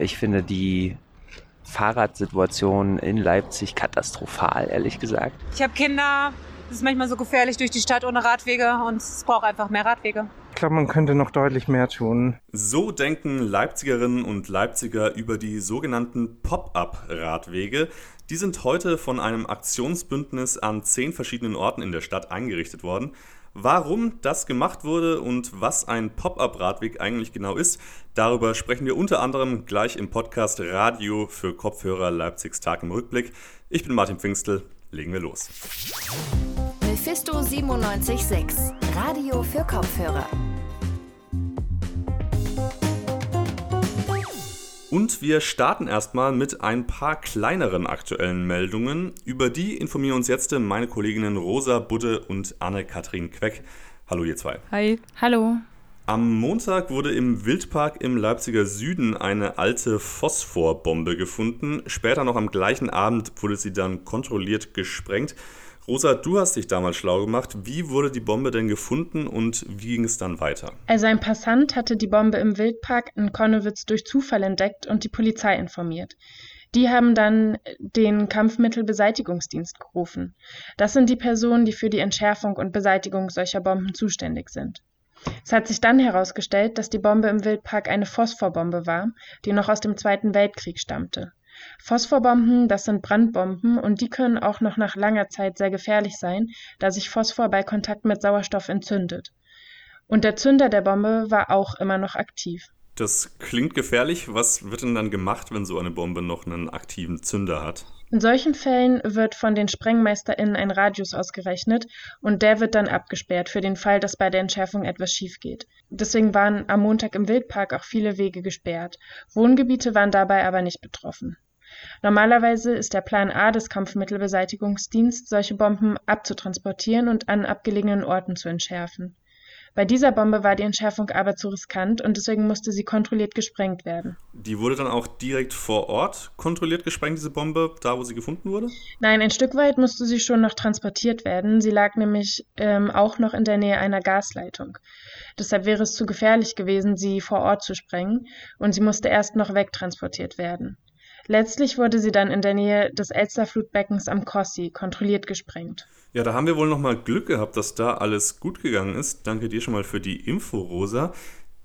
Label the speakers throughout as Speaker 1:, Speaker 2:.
Speaker 1: Ich finde die Fahrradsituation in Leipzig katastrophal, ehrlich gesagt.
Speaker 2: Ich habe Kinder, es ist manchmal so gefährlich durch die Stadt ohne Radwege und es braucht einfach mehr Radwege.
Speaker 3: Ich glaube, man könnte noch deutlich mehr tun.
Speaker 4: So denken Leipzigerinnen und Leipziger über die sogenannten Pop-up-Radwege. Die sind heute von einem Aktionsbündnis an zehn verschiedenen Orten in der Stadt eingerichtet worden. Warum das gemacht wurde und was ein Pop-up-Radweg eigentlich genau ist, darüber sprechen wir unter anderem gleich im Podcast Radio für Kopfhörer Leipzigs Tag im Rückblick. Ich bin Martin Pfingstel, legen wir los.
Speaker 5: Mephisto 976, Radio für Kopfhörer.
Speaker 4: Und wir starten erstmal mit ein paar kleineren aktuellen Meldungen. Über die informieren uns jetzt meine Kolleginnen Rosa Budde und Anne-Kathrin Queck. Hallo ihr zwei.
Speaker 6: Hi. Hallo.
Speaker 4: Am Montag wurde im Wildpark im Leipziger Süden eine alte Phosphorbombe gefunden. Später noch am gleichen Abend wurde sie dann kontrolliert gesprengt. Rosa, du hast dich damals schlau gemacht. Wie wurde die Bombe denn gefunden und wie ging es dann weiter?
Speaker 6: Also ein Passant hatte die Bombe im Wildpark in Konnewitz durch Zufall entdeckt und die Polizei informiert. Die haben dann den Kampfmittelbeseitigungsdienst gerufen. Das sind die Personen, die für die Entschärfung und Beseitigung solcher Bomben zuständig sind. Es hat sich dann herausgestellt, dass die Bombe im Wildpark eine Phosphorbombe war, die noch aus dem Zweiten Weltkrieg stammte. Phosphorbomben, das sind Brandbomben und die können auch noch nach langer Zeit sehr gefährlich sein, da sich Phosphor bei Kontakt mit Sauerstoff entzündet. Und der Zünder der Bombe war auch immer noch aktiv.
Speaker 4: Das klingt gefährlich. Was wird denn dann gemacht, wenn so eine Bombe noch einen aktiven Zünder hat?
Speaker 6: In solchen Fällen wird von den SprengmeisterInnen ein Radius ausgerechnet und der wird dann abgesperrt für den Fall, dass bei der Entschärfung etwas schief geht. Deswegen waren am Montag im Wildpark auch viele Wege gesperrt. Wohngebiete waren dabei aber nicht betroffen. Normalerweise ist der Plan A des Kampfmittelbeseitigungsdienst, solche Bomben abzutransportieren und an abgelegenen Orten zu entschärfen. Bei dieser Bombe war die Entschärfung aber zu riskant und deswegen musste sie kontrolliert gesprengt werden.
Speaker 4: Die wurde dann auch direkt vor Ort kontrolliert gesprengt, diese Bombe, da wo sie gefunden wurde?
Speaker 6: Nein, ein Stück weit musste sie schon noch transportiert werden. Sie lag nämlich ähm, auch noch in der Nähe einer Gasleitung. Deshalb wäre es zu gefährlich gewesen, sie vor Ort zu sprengen und sie musste erst noch wegtransportiert werden. Letztlich wurde sie dann in der Nähe des Elsterflutbeckens am Kossi kontrolliert gesprengt.
Speaker 4: Ja, da haben wir wohl nochmal Glück gehabt, dass da alles gut gegangen ist. Danke dir schon mal für die Info, Rosa.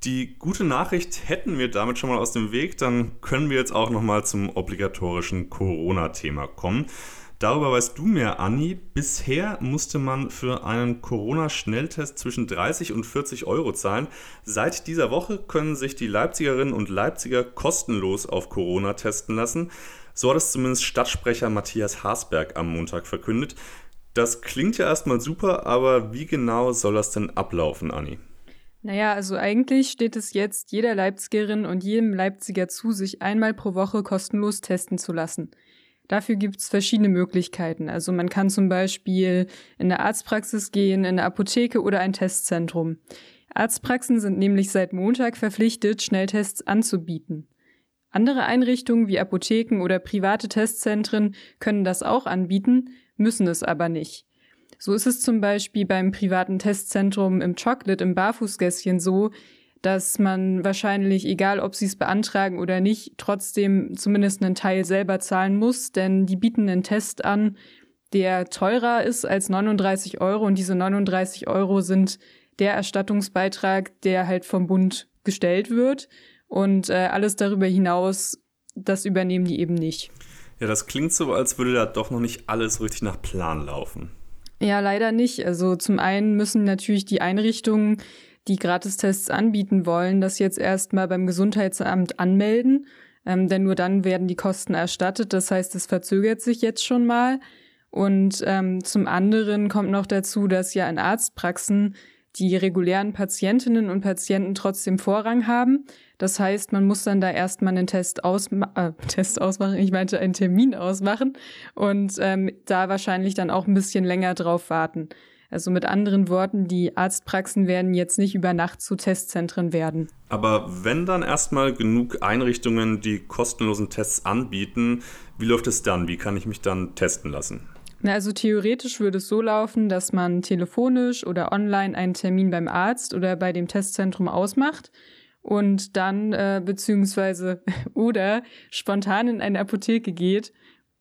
Speaker 4: Die gute Nachricht hätten wir damit schon mal aus dem Weg, dann können wir jetzt auch nochmal zum obligatorischen Corona-Thema kommen. Darüber weißt du mehr, Anni. Bisher musste man für einen Corona-Schnelltest zwischen 30 und 40 Euro zahlen. Seit dieser Woche können sich die Leipzigerinnen und Leipziger kostenlos auf Corona testen lassen. So hat es zumindest Stadtsprecher Matthias Haasberg am Montag verkündet. Das klingt ja erstmal super, aber wie genau soll das denn ablaufen, Anni?
Speaker 7: Naja, also eigentlich steht es jetzt jeder Leipzigerin und jedem Leipziger zu, sich einmal pro Woche kostenlos testen zu lassen. Dafür gibt es verschiedene Möglichkeiten. Also man kann zum Beispiel in eine Arztpraxis gehen, in eine Apotheke oder ein Testzentrum. Arztpraxen sind nämlich seit Montag verpflichtet, Schnelltests anzubieten. Andere Einrichtungen wie Apotheken oder private Testzentren können das auch anbieten, müssen es aber nicht. So ist es zum Beispiel beim privaten Testzentrum im Chocolate im Barfußgässchen so, dass man wahrscheinlich, egal ob sie es beantragen oder nicht, trotzdem zumindest einen Teil selber zahlen muss, denn die bieten einen Test an, der teurer ist als 39 Euro und diese 39 Euro sind der Erstattungsbeitrag, der halt vom Bund gestellt wird und äh, alles darüber hinaus, das übernehmen die eben nicht.
Speaker 4: Ja, das klingt so, als würde da doch noch nicht alles richtig nach Plan laufen.
Speaker 7: Ja, leider nicht. Also zum einen müssen natürlich die Einrichtungen die Gratistests anbieten wollen, das jetzt erstmal beim Gesundheitsamt anmelden. Ähm, denn nur dann werden die Kosten erstattet. Das heißt, es verzögert sich jetzt schon mal. Und ähm, zum anderen kommt noch dazu, dass ja in Arztpraxen die regulären Patientinnen und Patienten trotzdem Vorrang haben. Das heißt, man muss dann da erstmal einen Test, ausma äh, Test ausmachen, ich meinte einen Termin ausmachen und ähm, da wahrscheinlich dann auch ein bisschen länger drauf warten. Also mit anderen Worten, die Arztpraxen werden jetzt nicht über Nacht zu Testzentren werden.
Speaker 4: Aber wenn dann erstmal genug Einrichtungen die kostenlosen Tests anbieten, wie läuft es dann? Wie kann ich mich dann testen lassen?
Speaker 7: Na, also theoretisch würde es so laufen, dass man telefonisch oder online einen Termin beim Arzt oder bei dem Testzentrum ausmacht. und dann äh, beziehungsweise oder spontan in eine Apotheke geht,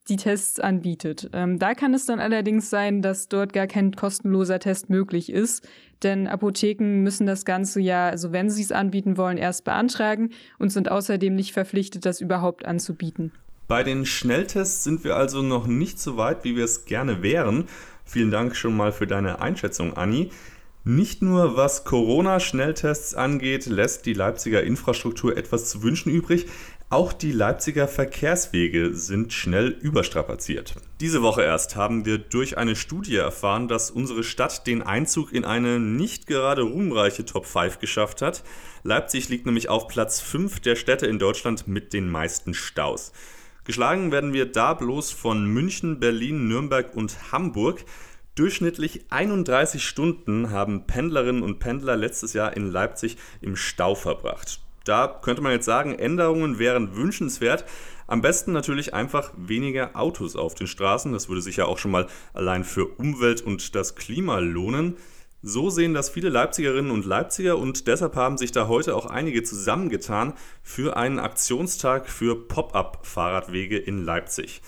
Speaker 7: die Tests anbietet. Ähm, da kann es dann allerdings sein, dass dort gar kein kostenloser Test möglich ist, denn Apotheken müssen das Ganze ja, also wenn sie es anbieten wollen, erst beantragen und sind außerdem nicht verpflichtet, das überhaupt anzubieten.
Speaker 4: Bei den Schnelltests sind wir also noch nicht so weit, wie wir es gerne wären. Vielen Dank schon mal für deine Einschätzung, Anni. Nicht nur was Corona-Schnelltests angeht, lässt die Leipziger Infrastruktur etwas zu wünschen übrig. Auch die Leipziger Verkehrswege sind schnell überstrapaziert. Diese Woche erst haben wir durch eine Studie erfahren, dass unsere Stadt den Einzug in eine nicht gerade ruhmreiche Top 5 geschafft hat. Leipzig liegt nämlich auf Platz 5 der Städte in Deutschland mit den meisten Staus. Geschlagen werden wir da bloß von München, Berlin, Nürnberg und Hamburg. Durchschnittlich 31 Stunden haben Pendlerinnen und Pendler letztes Jahr in Leipzig im Stau verbracht. Da könnte man jetzt sagen, Änderungen wären wünschenswert. Am besten natürlich einfach weniger Autos auf den Straßen. Das würde sich ja auch schon mal allein für Umwelt und das Klima lohnen. So sehen das viele Leipzigerinnen und Leipziger und deshalb haben sich da heute auch einige zusammengetan für einen Aktionstag für Pop-up-Fahrradwege in Leipzig.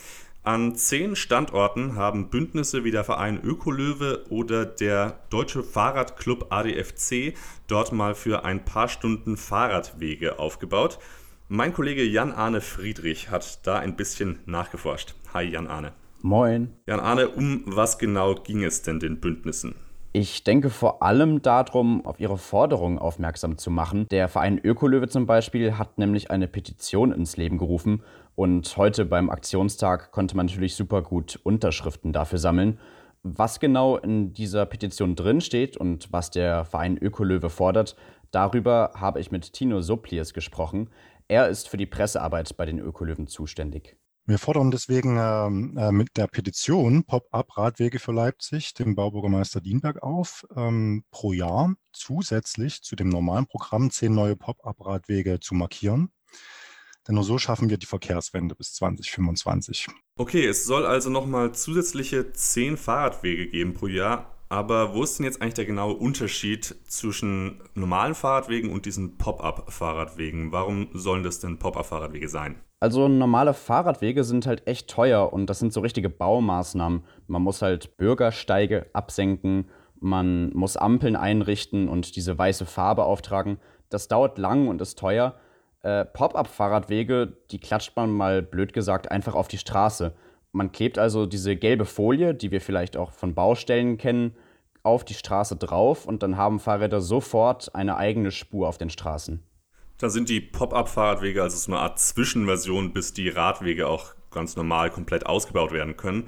Speaker 4: An zehn Standorten haben Bündnisse wie der Verein Ökolöwe oder der Deutsche Fahrradclub ADFC dort mal für ein paar Stunden Fahrradwege aufgebaut. Mein Kollege Jan-Arne Friedrich hat da ein bisschen nachgeforscht. Hi Jan-Arne.
Speaker 8: Moin.
Speaker 4: Jan-Arne, um was genau ging es denn den Bündnissen?
Speaker 8: Ich denke vor allem darum, auf ihre Forderungen aufmerksam zu machen. Der Verein Ökolöwe zum Beispiel hat nämlich eine Petition ins Leben gerufen und heute beim Aktionstag konnte man natürlich super gut Unterschriften dafür sammeln. Was genau in dieser Petition drinsteht und was der Verein Ökolöwe fordert, darüber habe ich mit Tino Sopliers gesprochen. Er ist für die Pressearbeit bei den Ökolöwen zuständig.
Speaker 9: Wir fordern deswegen ähm, äh, mit der Petition Pop-up Radwege für Leipzig dem Baubürgermeister Dienberg auf, ähm, pro Jahr zusätzlich zu dem normalen Programm zehn neue Pop-up Radwege zu markieren. Denn nur so schaffen wir die Verkehrswende bis 2025.
Speaker 4: Okay, es soll also nochmal zusätzliche zehn Fahrradwege geben pro Jahr. Aber wo ist denn jetzt eigentlich der genaue Unterschied zwischen normalen Fahrradwegen und diesen Pop-up-Fahrradwegen? Warum sollen das denn Pop-up-Fahrradwege sein?
Speaker 8: Also normale Fahrradwege sind halt echt teuer und das sind so richtige Baumaßnahmen. Man muss halt Bürgersteige absenken, man muss Ampeln einrichten und diese weiße Farbe auftragen. Das dauert lang und ist teuer. Äh, Pop-up-Fahrradwege, die klatscht man mal blöd gesagt einfach auf die Straße. Man klebt also diese gelbe Folie, die wir vielleicht auch von Baustellen kennen, auf die Straße drauf und dann haben Fahrräder sofort eine eigene Spur auf den Straßen.
Speaker 4: Da sind die Pop-up-Fahrradwege also so eine Art Zwischenversion, bis die Radwege auch ganz normal komplett ausgebaut werden können.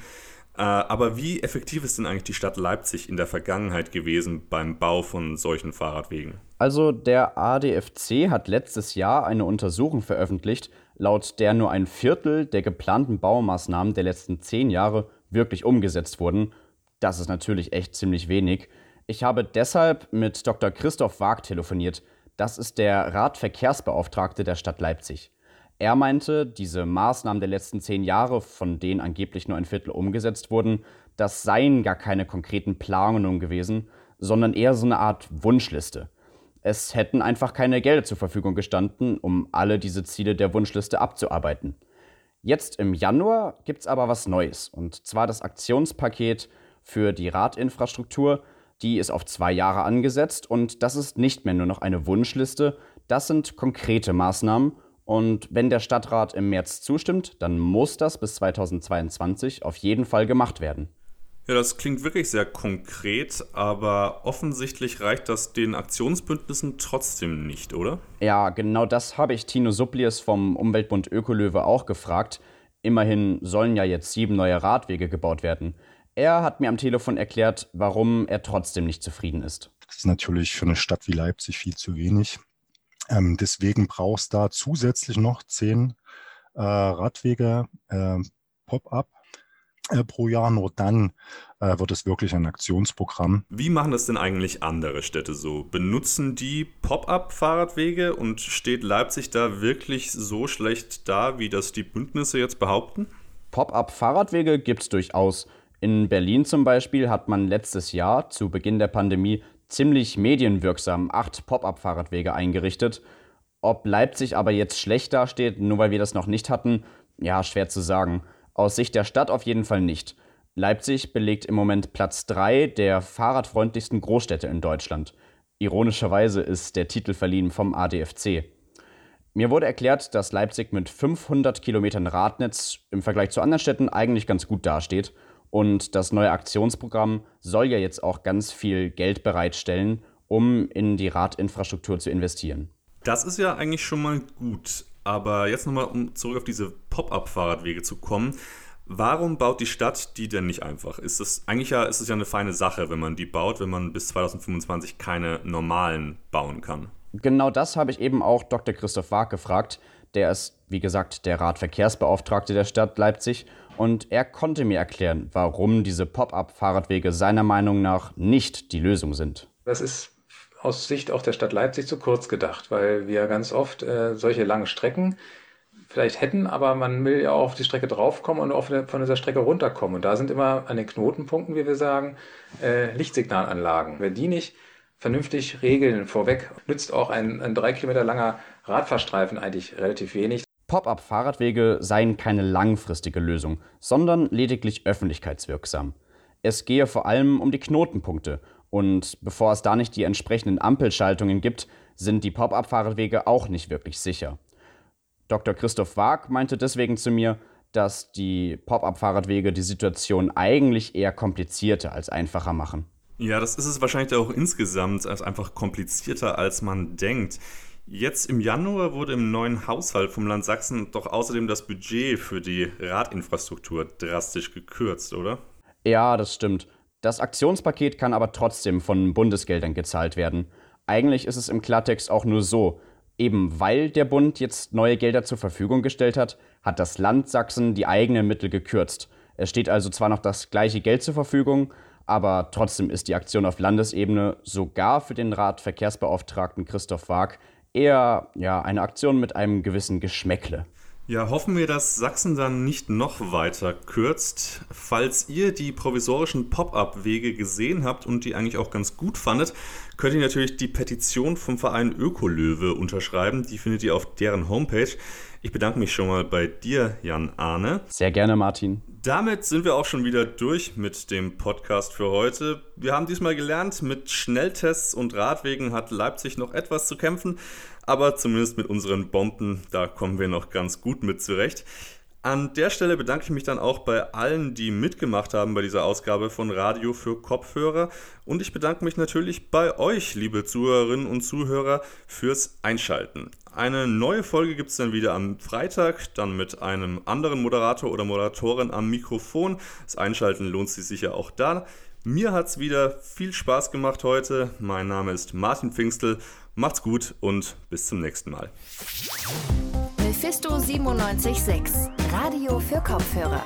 Speaker 4: Äh, aber wie effektiv ist denn eigentlich die Stadt Leipzig in der Vergangenheit gewesen beim Bau von solchen Fahrradwegen?
Speaker 8: Also der ADFC hat letztes Jahr eine Untersuchung veröffentlicht, laut der nur ein Viertel der geplanten Baumaßnahmen der letzten zehn Jahre wirklich umgesetzt wurden. Das ist natürlich echt ziemlich wenig. Ich habe deshalb mit Dr. Christoph Waag telefoniert. Das ist der Radverkehrsbeauftragte der Stadt Leipzig. Er meinte, diese Maßnahmen der letzten zehn Jahre, von denen angeblich nur ein Viertel umgesetzt wurden, das seien gar keine konkreten Planungen gewesen, sondern eher so eine Art Wunschliste. Es hätten einfach keine Gelder zur Verfügung gestanden, um alle diese Ziele der Wunschliste abzuarbeiten. Jetzt im Januar gibt es aber was Neues, und zwar das Aktionspaket für die Radinfrastruktur, die ist auf zwei Jahre angesetzt und das ist nicht mehr nur noch eine Wunschliste, das sind konkrete Maßnahmen und wenn der Stadtrat im März zustimmt, dann muss das bis 2022 auf jeden Fall gemacht werden.
Speaker 4: Ja, das klingt wirklich sehr konkret, aber offensichtlich reicht das den Aktionsbündnissen trotzdem nicht, oder?
Speaker 8: Ja, genau das habe ich Tino Suppliers vom Umweltbund Ökolöwe auch gefragt. Immerhin sollen ja jetzt sieben neue Radwege gebaut werden. Er hat mir am Telefon erklärt, warum er trotzdem nicht zufrieden ist.
Speaker 9: Das ist natürlich für eine Stadt wie Leipzig viel zu wenig. Ähm, deswegen braucht es da zusätzlich noch zehn äh, Radwege äh, Pop-up äh, pro Jahr. Nur dann äh, wird es wirklich ein Aktionsprogramm.
Speaker 4: Wie machen das denn eigentlich andere Städte so? Benutzen die Pop-up-Fahrradwege und steht Leipzig da wirklich so schlecht da, wie das die Bündnisse jetzt behaupten?
Speaker 8: Pop-up-Fahrradwege gibt es durchaus. In Berlin zum Beispiel hat man letztes Jahr zu Beginn der Pandemie ziemlich medienwirksam acht Pop-up-Fahrradwege eingerichtet. Ob Leipzig aber jetzt schlecht dasteht, nur weil wir das noch nicht hatten, ja, schwer zu sagen. Aus Sicht der Stadt auf jeden Fall nicht. Leipzig belegt im Moment Platz 3 der fahrradfreundlichsten Großstädte in Deutschland. Ironischerweise ist der Titel verliehen vom ADFC. Mir wurde erklärt, dass Leipzig mit 500 Kilometern Radnetz im Vergleich zu anderen Städten eigentlich ganz gut dasteht. Und das neue Aktionsprogramm soll ja jetzt auch ganz viel Geld bereitstellen, um in die Radinfrastruktur zu investieren.
Speaker 4: Das ist ja eigentlich schon mal gut. Aber jetzt nochmal, um zurück auf diese Pop-up-Fahrradwege zu kommen. Warum baut die Stadt die denn nicht einfach? Ist es eigentlich ja, ist es ja eine feine Sache, wenn man die baut, wenn man bis 2025 keine normalen bauen kann.
Speaker 8: Genau das habe ich eben auch Dr. Christoph Wag gefragt. Der ist, wie gesagt, der Radverkehrsbeauftragte der Stadt Leipzig und er konnte mir erklären, warum diese Pop-up-Fahrradwege seiner Meinung nach nicht die Lösung sind.
Speaker 10: Das ist aus Sicht auch der Stadt Leipzig zu kurz gedacht, weil wir ganz oft äh, solche langen Strecken vielleicht hätten, aber man will ja auch auf die Strecke draufkommen und auch von dieser Strecke runterkommen. Und da sind immer an den Knotenpunkten, wie wir sagen, äh, Lichtsignalanlagen. Wenn die nicht vernünftig regeln vorweg, nützt auch ein, ein drei Kilometer langer Radfahrstreifen eigentlich relativ wenig.
Speaker 8: Pop-up-Fahrradwege seien keine langfristige Lösung, sondern lediglich öffentlichkeitswirksam. Es gehe vor allem um die Knotenpunkte und bevor es da nicht die entsprechenden Ampelschaltungen gibt, sind die Pop-up-Fahrradwege auch nicht wirklich sicher. Dr. Christoph Waag meinte deswegen zu mir, dass die Pop-up-Fahrradwege die Situation eigentlich eher komplizierter als einfacher machen.
Speaker 4: Ja, das ist es wahrscheinlich auch insgesamt als einfach komplizierter, als man denkt. Jetzt im Januar wurde im neuen Haushalt vom Land Sachsen doch außerdem das Budget für die Radinfrastruktur drastisch gekürzt, oder?
Speaker 8: Ja, das stimmt. Das Aktionspaket kann aber trotzdem von Bundesgeldern gezahlt werden. Eigentlich ist es im Klartext auch nur so, Eben weil der Bund jetzt neue Gelder zur Verfügung gestellt hat, hat das Land Sachsen die eigenen Mittel gekürzt. Es steht also zwar noch das gleiche Geld zur Verfügung, aber trotzdem ist die Aktion auf Landesebene sogar für den Radverkehrsbeauftragten Christoph Waag eher ja, eine Aktion mit einem gewissen Geschmäckle.
Speaker 4: Ja, hoffen wir, dass Sachsen dann nicht noch weiter kürzt. Falls ihr die provisorischen Pop-up-Wege gesehen habt und die eigentlich auch ganz gut fandet, könnt ihr natürlich die Petition vom Verein Ökolöwe unterschreiben. Die findet ihr auf deren Homepage. Ich bedanke mich schon mal bei dir, Jan Arne.
Speaker 8: Sehr gerne, Martin.
Speaker 4: Damit sind wir auch schon wieder durch mit dem Podcast für heute. Wir haben diesmal gelernt, mit Schnelltests und Radwegen hat Leipzig noch etwas zu kämpfen aber zumindest mit unseren Bomben, da kommen wir noch ganz gut mit zurecht. An der Stelle bedanke ich mich dann auch bei allen, die mitgemacht haben bei dieser Ausgabe von Radio für Kopfhörer. Und ich bedanke mich natürlich bei euch, liebe Zuhörerinnen und Zuhörer, fürs Einschalten. Eine neue Folge gibt es dann wieder am Freitag, dann mit einem anderen Moderator oder Moderatorin am Mikrofon. Das Einschalten lohnt sich sicher auch da. Mir hat es wieder viel Spaß gemacht heute. Mein Name ist Martin Pfingstel Macht's gut und bis zum nächsten Mal.
Speaker 5: Mephisto 976, Radio für Kopfhörer.